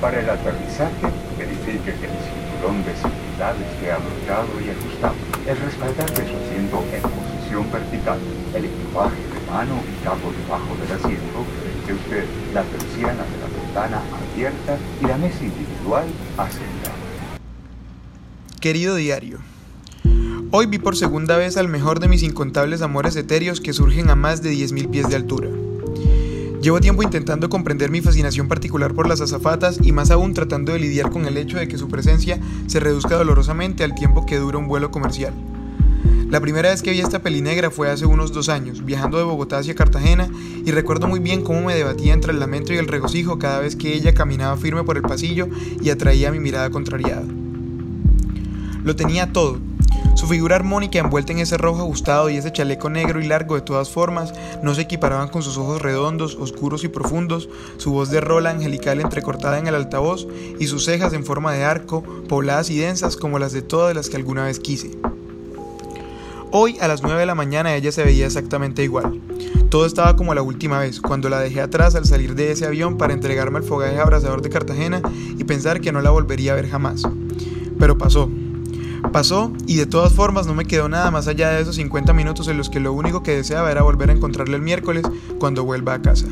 Para el aterrizaje, verifique que el cinturón de seguridad esté abrochado y ajustado. El respaldar de su asiento en posición vertical. El equipaje de mano ubicado debajo del asiento. Frente usted la persiana de la ventana abierta y la mesa individual asegurada. Querido diario, hoy vi por segunda vez al mejor de mis incontables amores etéreos que surgen a más de 10.000 pies de altura. Llevo tiempo intentando comprender mi fascinación particular por las azafatas y más aún tratando de lidiar con el hecho de que su presencia se reduzca dolorosamente al tiempo que dura un vuelo comercial. La primera vez que vi esta pelinegra fue hace unos dos años, viajando de Bogotá hacia Cartagena, y recuerdo muy bien cómo me debatía entre el lamento y el regocijo cada vez que ella caminaba firme por el pasillo y atraía mi mirada contrariada. Lo tenía todo. Su figura armónica envuelta en ese rojo ajustado y ese chaleco negro y largo de todas formas no se equiparaban con sus ojos redondos, oscuros y profundos, su voz de rola angelical entrecortada en el altavoz y sus cejas en forma de arco, pobladas y densas como las de todas las que alguna vez quise. Hoy a las 9 de la mañana ella se veía exactamente igual. Todo estaba como la última vez, cuando la dejé atrás al salir de ese avión para entregarme al fogaje abrazador de Cartagena y pensar que no la volvería a ver jamás. Pero pasó, Pasó y de todas formas no me quedó nada más allá de esos 50 minutos en los que lo único que deseaba era volver a encontrarle el miércoles cuando vuelva a casa.